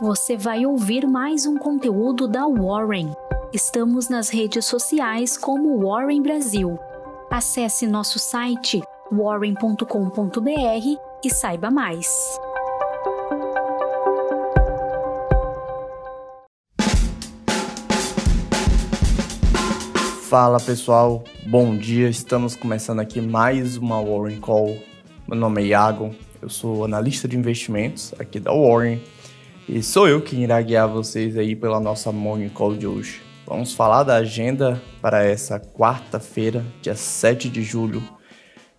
você vai ouvir mais um conteúdo da Warren. Estamos nas redes sociais como Warren Brasil. Acesse nosso site warren.com.br e saiba mais. Fala pessoal, bom dia. Estamos começando aqui mais uma Warren Call. Meu nome é Iago, eu sou analista de investimentos aqui da Warren e sou eu quem irá guiar vocês aí pela nossa Morning Call de hoje. Vamos falar da agenda para essa quarta-feira, dia 7 de julho,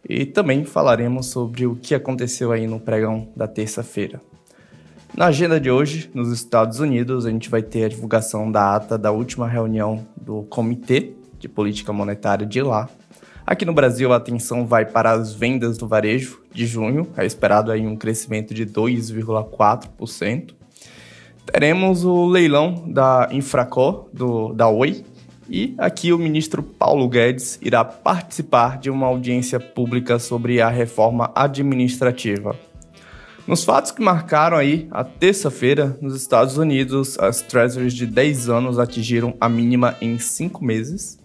e também falaremos sobre o que aconteceu aí no pregão da terça-feira. Na agenda de hoje, nos Estados Unidos, a gente vai ter a divulgação da ata da última reunião do Comitê de política monetária de lá. Aqui no Brasil, a atenção vai para as vendas do varejo de junho, é esperado aí um crescimento de 2,4%. Teremos o leilão da Infracor, do, da Oi, e aqui o ministro Paulo Guedes irá participar de uma audiência pública sobre a reforma administrativa. Nos fatos que marcaram aí a terça-feira, nos Estados Unidos, as treasuries de 10 anos atingiram a mínima em 5 meses.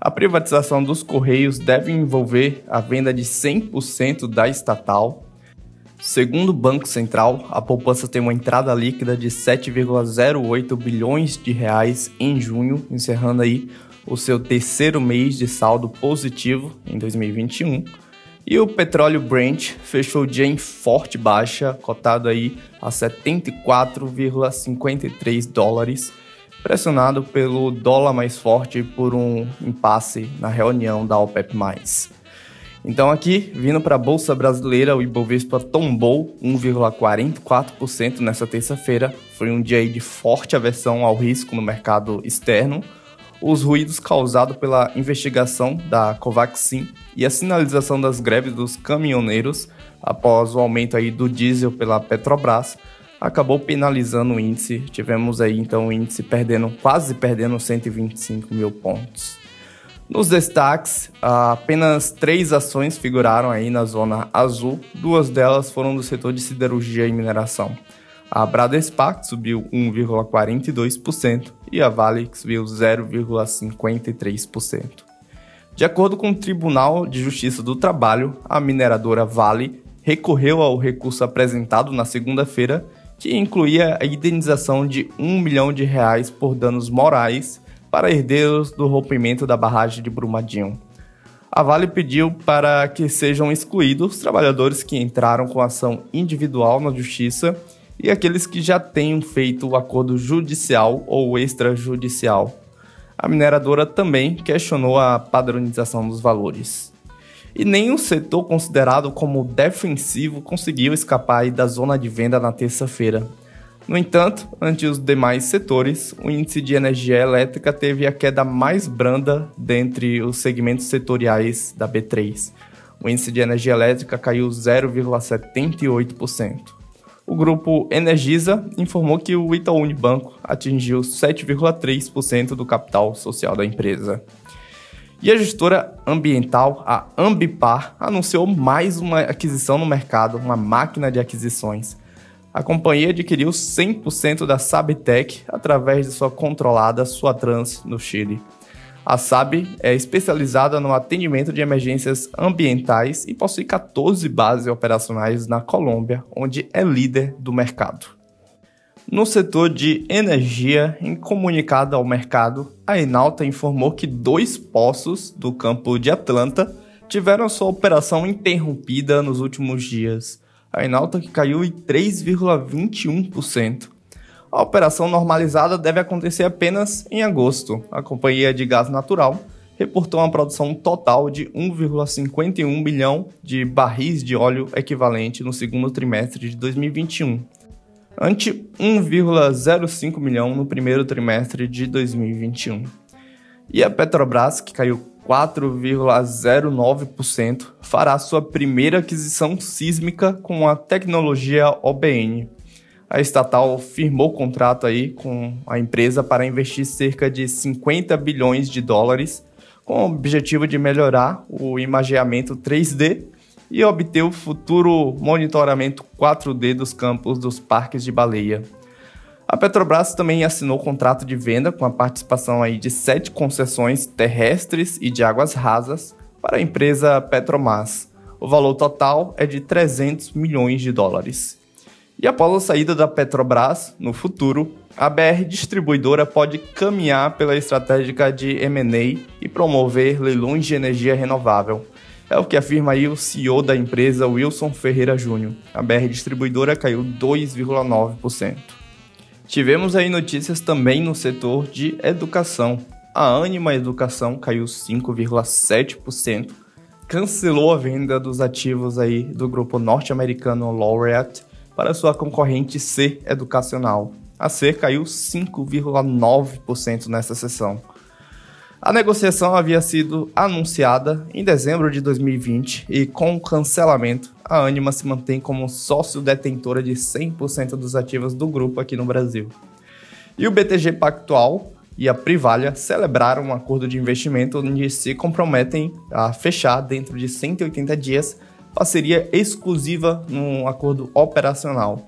A privatização dos Correios deve envolver a venda de 100% da estatal. Segundo o Banco Central, a poupança tem uma entrada líquida de 7,08 bilhões de reais em junho, encerrando aí o seu terceiro mês de saldo positivo em 2021. E o petróleo Brent fechou o dia em forte baixa, cotado aí a 74,53 dólares, pressionado pelo dólar mais forte por um impasse na reunião da OPEP+. Então aqui, vindo para a Bolsa Brasileira, o Ibovespa tombou 1,44% nessa terça-feira. Foi um dia de forte aversão ao risco no mercado externo. Os ruídos causados pela investigação da Covaxin e a sinalização das greves dos caminhoneiros após o aumento aí do diesel pela Petrobras acabou penalizando o índice. Tivemos aí então o índice perdendo, quase perdendo 125 mil pontos. Nos destaques, apenas três ações figuraram aí na zona azul, duas delas foram do setor de siderurgia e mineração. A Bradespa subiu 1,42% e a Vale subiu 0,53%. De acordo com o Tribunal de Justiça do Trabalho, a mineradora Vale recorreu ao recurso apresentado na segunda-feira que incluía a indenização de um milhão de reais por danos morais para herdeiros do rompimento da barragem de Brumadinho. A Vale pediu para que sejam excluídos os trabalhadores que entraram com ação individual na justiça e aqueles que já tenham feito o acordo judicial ou extrajudicial. A mineradora também questionou a padronização dos valores e nenhum setor considerado como defensivo conseguiu escapar da zona de venda na terça-feira. No entanto, ante os demais setores, o índice de energia elétrica teve a queda mais branda dentre os segmentos setoriais da B3. O índice de energia elétrica caiu 0,78%. O grupo Energisa informou que o Itaú Unibanco atingiu 7,3% do capital social da empresa. E a gestora ambiental, a Ambipar, anunciou mais uma aquisição no mercado, uma máquina de aquisições. A companhia adquiriu 100% da Sabtec através de sua controlada Suatrans no Chile. A SAB é especializada no atendimento de emergências ambientais e possui 14 bases operacionais na Colômbia, onde é líder do mercado. No setor de energia, em comunicado ao mercado, a Enalta informou que dois poços do campo de Atlanta tiveram sua operação interrompida nos últimos dias. A Enalta que caiu em 3,21%. A operação normalizada deve acontecer apenas em agosto. A companhia de gás natural reportou uma produção total de 1,51 bilhão de barris de óleo equivalente no segundo trimestre de 2021 ante 1,05 milhão no primeiro trimestre de 2021. E a Petrobras, que caiu 4,09%, fará sua primeira aquisição sísmica com a tecnologia OBN. A estatal firmou contrato aí com a empresa para investir cerca de 50 bilhões de dólares, com o objetivo de melhorar o imageamento 3D e obter o futuro monitoramento 4D dos campos dos parques de baleia. A Petrobras também assinou contrato de venda com a participação aí de sete concessões terrestres e de águas rasas para a empresa Petromás. O valor total é de 300 milhões de dólares. E após a saída da Petrobras, no futuro, a BR Distribuidora pode caminhar pela estratégia de M&A e promover leilões de energia renovável. É o que afirma aí o CEO da empresa, Wilson Ferreira Júnior. A BR Distribuidora caiu 2,9%. Tivemos aí notícias também no setor de educação. A Anima Educação caiu 5,7%, cancelou a venda dos ativos aí do grupo norte-americano Laureate para sua concorrente C Educacional. A C caiu 5,9% nessa sessão. A negociação havia sido anunciada em dezembro de 2020 e, com o cancelamento, a Anima se mantém como sócio detentora de 100% dos ativos do grupo aqui no Brasil. E o BTG Pactual e a Privalha celebraram um acordo de investimento onde se comprometem a fechar dentro de 180 dias parceria exclusiva num acordo operacional.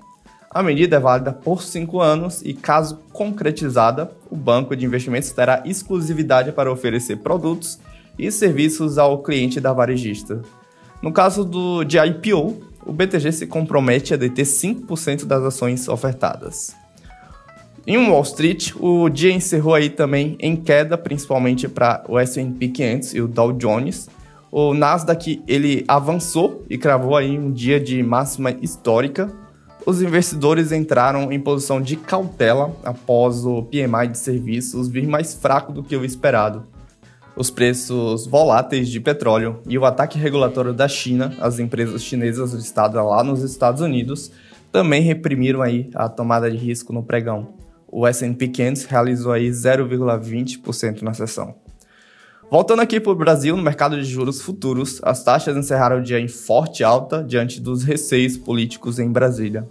A medida é válida por cinco anos e, caso concretizada, o banco de investimentos terá exclusividade para oferecer produtos e serviços ao cliente da varejista. No caso do, de IPO, o BTG se compromete a deter 5% das ações ofertadas. Em Wall Street, o dia encerrou aí também em queda, principalmente para o S&P 500 e o Dow Jones. O Nasdaq ele avançou e cravou aí um dia de máxima histórica, os investidores entraram em posição de cautela após o PMI de serviços vir mais fraco do que o esperado. Os preços voláteis de petróleo e o ataque regulatório da China às empresas chinesas listadas lá nos Estados Unidos também reprimiram aí a tomada de risco no pregão. O S&P 500 realizou aí 0,20% na sessão. Voltando aqui para o Brasil, no mercado de juros futuros, as taxas encerraram o dia em forte alta diante dos receios políticos em Brasília.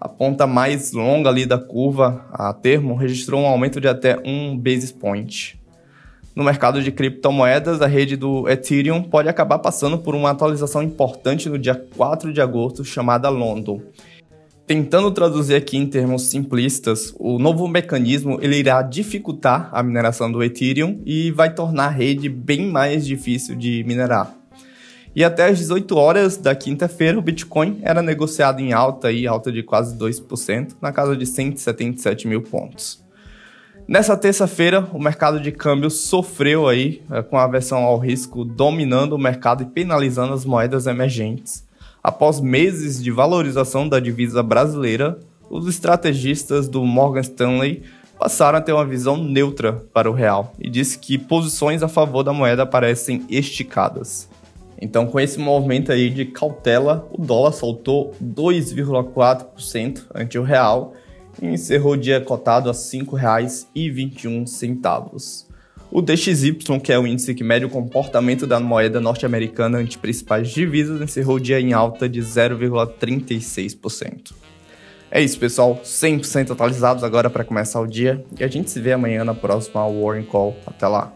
A ponta mais longa ali da curva, a termo, registrou um aumento de até um basis point. No mercado de criptomoedas, a rede do Ethereum pode acabar passando por uma atualização importante no dia 4 de agosto, chamada London, Tentando traduzir aqui em termos simplistas, o novo mecanismo ele irá dificultar a mineração do Ethereum e vai tornar a rede bem mais difícil de minerar. E até às 18 horas da quinta-feira, o Bitcoin era negociado em alta, aí, alta de quase 2%, na casa de 177 mil pontos. Nessa terça-feira, o mercado de câmbio sofreu aí eh, com a aversão ao risco dominando o mercado e penalizando as moedas emergentes. Após meses de valorização da divisa brasileira, os estrategistas do Morgan Stanley passaram a ter uma visão neutra para o real e disse que posições a favor da moeda parecem esticadas. Então, com esse movimento aí de cautela, o dólar soltou 2,4% ante o real e encerrou o dia cotado a R$ 5,21. O DXY, que é o índice que mede o comportamento da moeda norte-americana ante principais divisas, encerrou o dia em alta de 0,36%. É isso, pessoal. 100% atualizados agora para começar o dia. E a gente se vê amanhã na próxima Warren Call. Até lá.